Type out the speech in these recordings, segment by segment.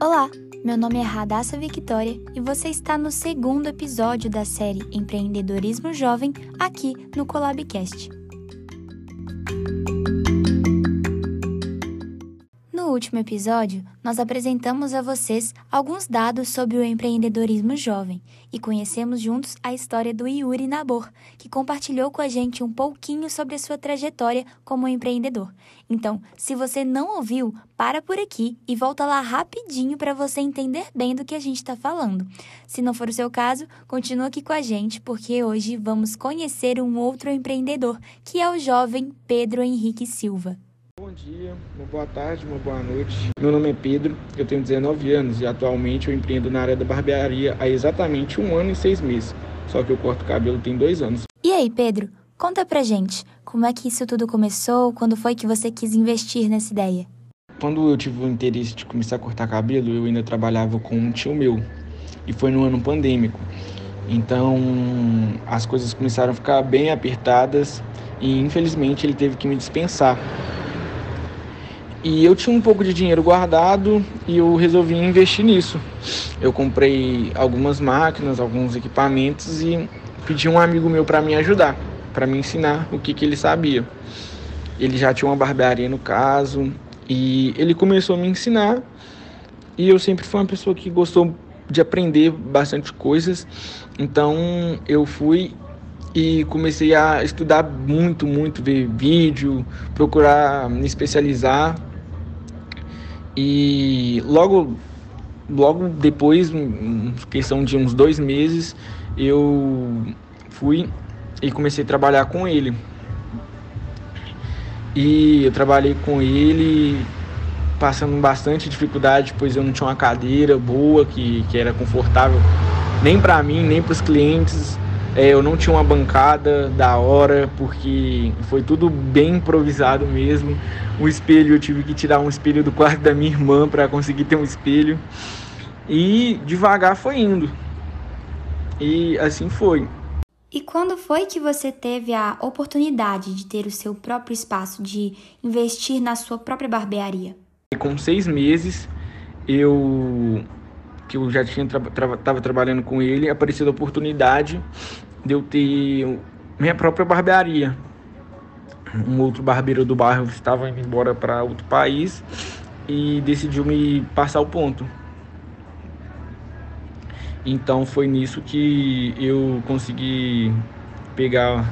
Olá, meu nome é Radassa Victoria e você está no segundo episódio da série Empreendedorismo Jovem aqui no Colabcast. Último episódio, nós apresentamos a vocês alguns dados sobre o empreendedorismo jovem e conhecemos juntos a história do Yuri Nabor, que compartilhou com a gente um pouquinho sobre a sua trajetória como empreendedor. Então, se você não ouviu, para por aqui e volta lá rapidinho para você entender bem do que a gente está falando. Se não for o seu caso, continua aqui com a gente, porque hoje vamos conhecer um outro empreendedor, que é o jovem Pedro Henrique Silva. Bom dia, uma boa tarde, uma boa noite. Meu nome é Pedro, eu tenho 19 anos e atualmente eu empreendo na área da barbearia há exatamente um ano e seis meses. Só que eu corto cabelo tem dois anos. E aí, Pedro, conta pra gente, como é que isso tudo começou? Quando foi que você quis investir nessa ideia? Quando eu tive o interesse de começar a cortar cabelo, eu ainda trabalhava com um tio meu. E foi no ano pandêmico. Então, as coisas começaram a ficar bem apertadas e infelizmente ele teve que me dispensar. E eu tinha um pouco de dinheiro guardado e eu resolvi investir nisso. Eu comprei algumas máquinas, alguns equipamentos e pedi um amigo meu para me ajudar, para me ensinar o que, que ele sabia. Ele já tinha uma barbearia no caso e ele começou a me ensinar. E eu sempre fui uma pessoa que gostou de aprender bastante coisas. Então eu fui e comecei a estudar muito, muito, ver vídeo, procurar me especializar e logo, logo depois, questão de uns dois meses, eu fui e comecei a trabalhar com ele. E eu trabalhei com ele passando bastante dificuldade, pois eu não tinha uma cadeira boa que, que era confortável nem para mim, nem para os clientes. É, eu não tinha uma bancada da hora, porque foi tudo bem improvisado mesmo. O espelho, eu tive que tirar um espelho do quarto da minha irmã para conseguir ter um espelho. E devagar foi indo. E assim foi. E quando foi que você teve a oportunidade de ter o seu próprio espaço, de investir na sua própria barbearia? Com seis meses, eu que eu já tinha estava tra tra trabalhando com ele, apareceu a oportunidade de eu ter minha própria barbearia. Um outro barbeiro do bairro estava indo embora para outro país e decidiu me passar o ponto. Então foi nisso que eu consegui pegar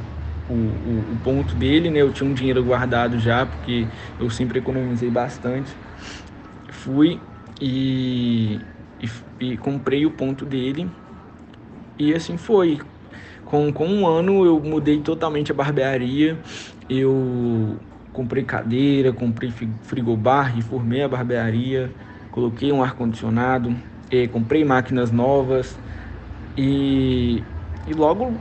o, o, o, ponto dele, né? Eu tinha um dinheiro guardado já, porque eu sempre economizei bastante. Fui e, e, e comprei o ponto dele. E assim foi. Com, com um ano eu mudei totalmente a barbearia. Eu comprei cadeira, comprei frigobar, reformei a barbearia, coloquei um ar-condicionado, eh, comprei máquinas novas e, e logo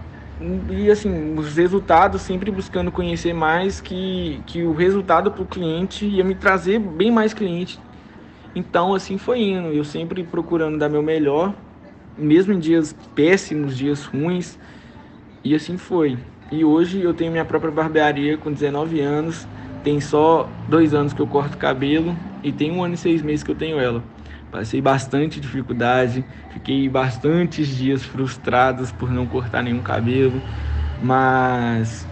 e assim os resultados sempre buscando conhecer mais que, que o resultado para o cliente ia me trazer bem mais cliente então assim foi indo eu sempre procurando dar meu melhor mesmo em dias péssimos dias ruins e assim foi. E hoje eu tenho minha própria barbearia com 19 anos. Tem só dois anos que eu corto cabelo e tem um ano e seis meses que eu tenho ela. Passei bastante dificuldade, fiquei bastantes dias frustrados por não cortar nenhum cabelo, mas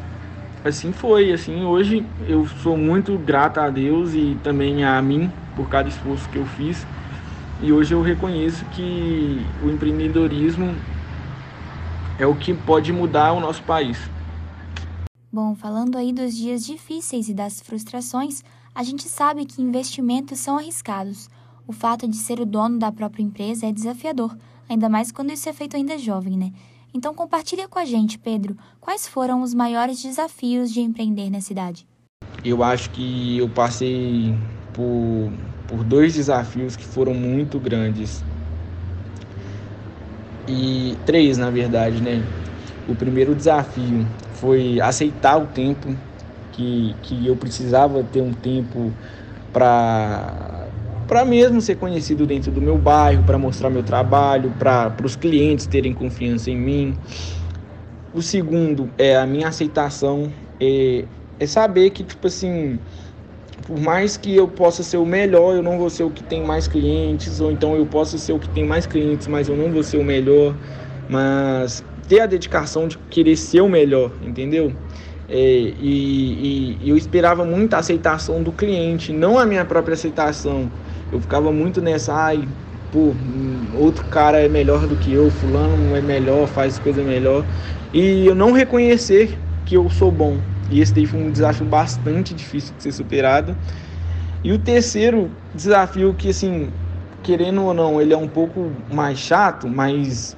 assim foi. Assim hoje eu sou muito grato a Deus e também a mim por cada esforço que eu fiz. E hoje eu reconheço que o empreendedorismo é o que pode mudar o nosso país. Bom, falando aí dos dias difíceis e das frustrações, a gente sabe que investimentos são arriscados. O fato de ser o dono da própria empresa é desafiador, ainda mais quando isso é feito ainda jovem, né? Então compartilha com a gente, Pedro, quais foram os maiores desafios de empreender na cidade? Eu acho que eu passei por, por dois desafios que foram muito grandes e três, na verdade, né? O primeiro desafio foi aceitar o tempo que, que eu precisava ter um tempo para para mesmo ser conhecido dentro do meu bairro, para mostrar meu trabalho, para os clientes terem confiança em mim. O segundo é a minha aceitação, é, é saber que tipo assim por mais que eu possa ser o melhor, eu não vou ser o que tem mais clientes, ou então eu posso ser o que tem mais clientes, mas eu não vou ser o melhor. Mas ter a dedicação de querer ser o melhor, entendeu? É, e, e, eu esperava muito a aceitação do cliente, não a minha própria aceitação. Eu ficava muito nessa, ai, pô, outro cara é melhor do que eu, fulano é melhor, faz coisa melhor. E eu não reconhecer que eu sou bom. E esse daí foi um desafio bastante difícil de ser superado. E o terceiro desafio que, assim, querendo ou não, ele é um pouco mais chato, mas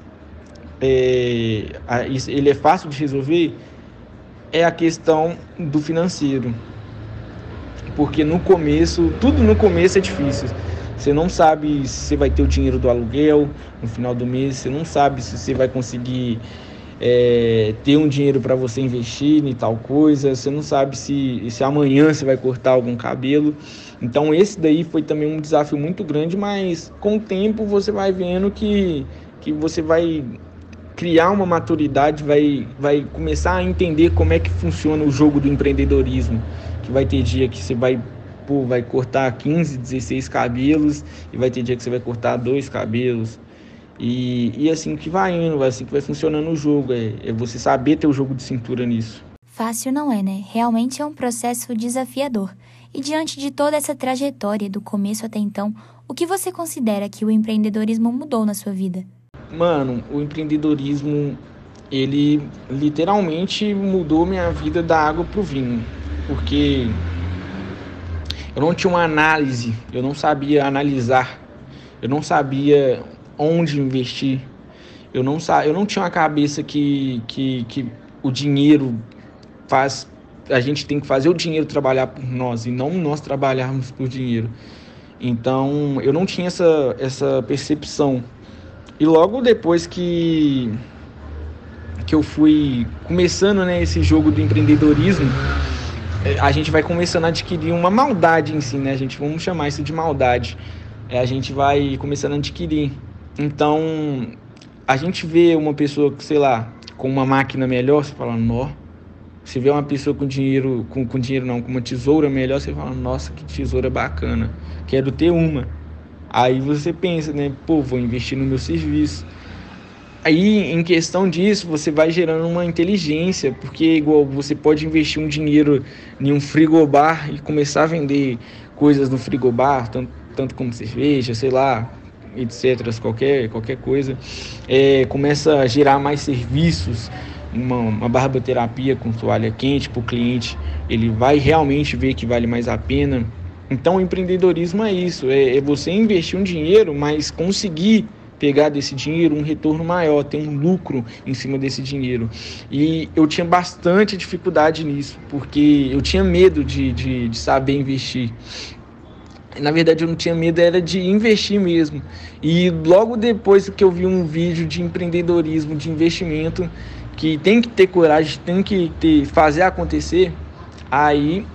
é, ele é fácil de resolver, é a questão do financeiro. Porque no começo, tudo no começo é difícil. Você não sabe se você vai ter o dinheiro do aluguel no final do mês, você não sabe se você vai conseguir é, ter um dinheiro para você investir em tal coisa, você não sabe se, se amanhã você vai cortar algum cabelo. Então esse daí foi também um desafio muito grande, mas com o tempo você vai vendo que, que você vai criar uma maturidade, vai, vai começar a entender como é que funciona o jogo do empreendedorismo. Que vai ter dia que você vai, pô, vai cortar 15, 16 cabelos e vai ter dia que você vai cortar dois cabelos. E, e assim que vai indo, assim que vai funcionando o jogo. É, é você saber ter o jogo de cintura nisso. Fácil não é, né? Realmente é um processo desafiador. E diante de toda essa trajetória do começo até então, o que você considera que o empreendedorismo mudou na sua vida? Mano, o empreendedorismo, ele literalmente mudou minha vida da água pro vinho. Porque eu não tinha uma análise, eu não sabia analisar, eu não sabia onde investir, eu não, eu não tinha uma cabeça que, que, que o dinheiro faz. A gente tem que fazer o dinheiro trabalhar por nós e não nós trabalharmos por dinheiro. Então eu não tinha essa, essa percepção. E logo depois que que eu fui começando né, esse jogo do empreendedorismo, eh, a gente vai começando a adquirir uma maldade em si, né? A gente vamos chamar isso de maldade. É, a gente vai começando a adquirir. Então, a gente vê uma pessoa, sei lá, com uma máquina melhor, você fala, nó. Você vê uma pessoa com dinheiro, com, com dinheiro não, com uma tesoura melhor, você fala, nossa, que tesoura bacana. Quero ter uma. Aí você pensa, né? Pô, vou investir no meu serviço. Aí, em questão disso, você vai gerando uma inteligência, porque igual você pode investir um dinheiro em um frigobar e começar a vender coisas no frigobar, tanto, tanto como cerveja, sei lá, etc, qualquer, qualquer coisa. É, começa a gerar mais serviços, uma, uma barboterapia com toalha quente para o cliente, ele vai realmente ver que vale mais a pena então, o empreendedorismo é isso: é, é você investir um dinheiro, mas conseguir pegar desse dinheiro um retorno maior, ter um lucro em cima desse dinheiro. E eu tinha bastante dificuldade nisso, porque eu tinha medo de, de, de, saber investir. Na verdade, eu não tinha medo, era de investir mesmo. E logo depois que eu vi um vídeo de empreendedorismo, de investimento, que tem que ter coragem, tem que ter, fazer acontecer, aí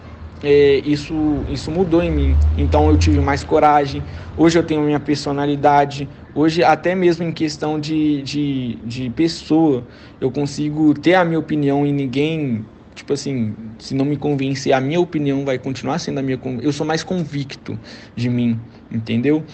é, isso, isso mudou em mim. Então eu tive mais coragem. Hoje eu tenho minha personalidade. Hoje, até mesmo em questão de, de, de pessoa, eu consigo ter a minha opinião e ninguém, tipo assim, se não me convencer, a minha opinião vai continuar sendo a minha. Eu sou mais convicto de mim, entendeu?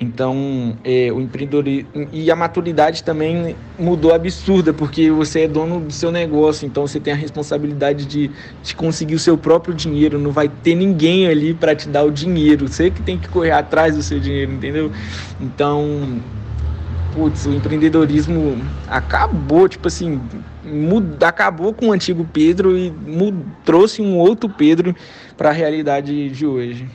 Então, é, o empreendedorismo e a maturidade também mudou absurda, porque você é dono do seu negócio, então você tem a responsabilidade de, de conseguir o seu próprio dinheiro, não vai ter ninguém ali para te dar o dinheiro, você que tem que correr atrás do seu dinheiro, entendeu? Então, putz, o empreendedorismo acabou, tipo assim, muda, acabou com o antigo Pedro e trouxe um outro Pedro para a realidade de hoje.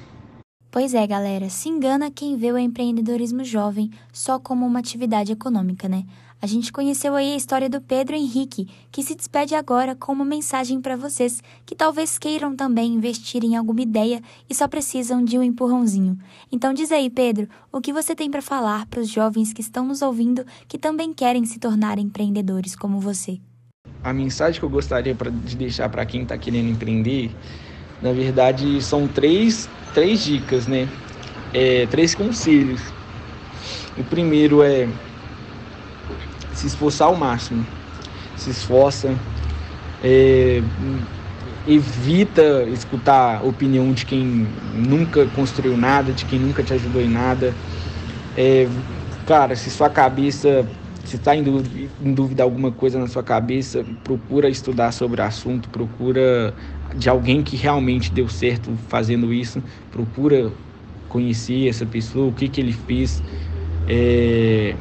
Pois é, galera, se engana quem vê o empreendedorismo jovem só como uma atividade econômica, né? A gente conheceu aí a história do Pedro Henrique, que se despede agora com uma mensagem para vocês que talvez queiram também investir em alguma ideia e só precisam de um empurrãozinho. Então diz aí, Pedro, o que você tem para falar para os jovens que estão nos ouvindo que também querem se tornar empreendedores como você? A mensagem que eu gostaria de deixar para quem está querendo empreender, na verdade, são três três dicas, né? É, três conselhos. O primeiro é se esforçar ao máximo. Se esforça. É, evita escutar a opinião de quem nunca construiu nada, de quem nunca te ajudou em nada. É, cara, se sua cabeça, se está em em dúvida alguma coisa na sua cabeça, procura estudar sobre o assunto, procura de alguém que realmente deu certo fazendo isso, procura conhecer essa pessoa, o que, que ele fez. É...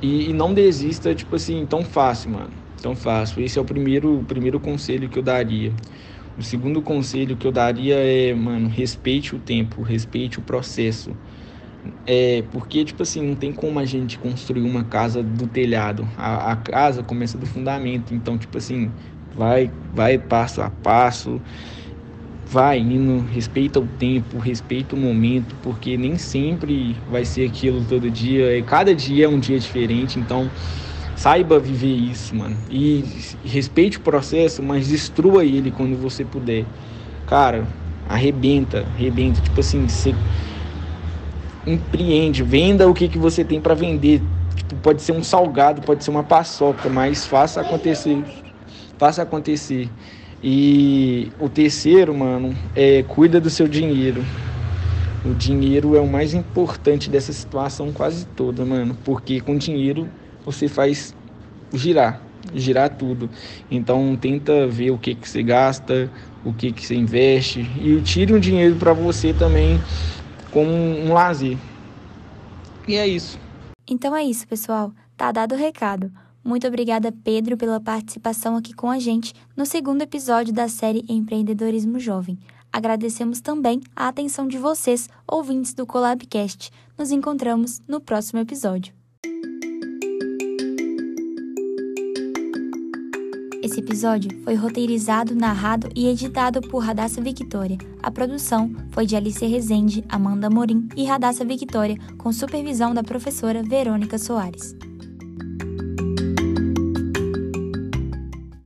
E, e, não desista, tipo assim, tão fácil, mano. Tão fácil. Esse é o primeiro, primeiro conselho que eu daria. O segundo conselho que eu daria é, mano, respeite o tempo, respeite o processo. É, porque, tipo assim, não tem como a gente construir uma casa do telhado. A, a casa começa do fundamento. Então, tipo assim, vai, vai passo a passo vai indo, respeita o tempo, respeita o momento, porque nem sempre vai ser aquilo todo dia, e cada dia é um dia diferente, então saiba viver isso, mano. E respeite o processo, mas destrua ele quando você puder. Cara, arrebenta, arrebenta, tipo assim, você empreende, venda o que, que você tem para vender. Tipo, pode ser um salgado, pode ser uma paçoca, mas faça acontecer. Faça acontecer. E o terceiro, mano, é cuida do seu dinheiro. O dinheiro é o mais importante dessa situação quase toda, mano, porque com dinheiro você faz girar, girar tudo. Então tenta ver o que que você gasta, o que que você investe e tire um dinheiro para você também como um lazer. E é isso. Então é isso, pessoal. Tá dado o recado. Muito obrigada, Pedro, pela participação aqui com a gente no segundo episódio da série Empreendedorismo Jovem. Agradecemos também a atenção de vocês, ouvintes do Collabcast. Nos encontramos no próximo episódio. Esse episódio foi roteirizado, narrado e editado por Radassa Victoria. A produção foi de Alice Rezende, Amanda Morim e Radassa Victoria, com supervisão da professora Verônica Soares.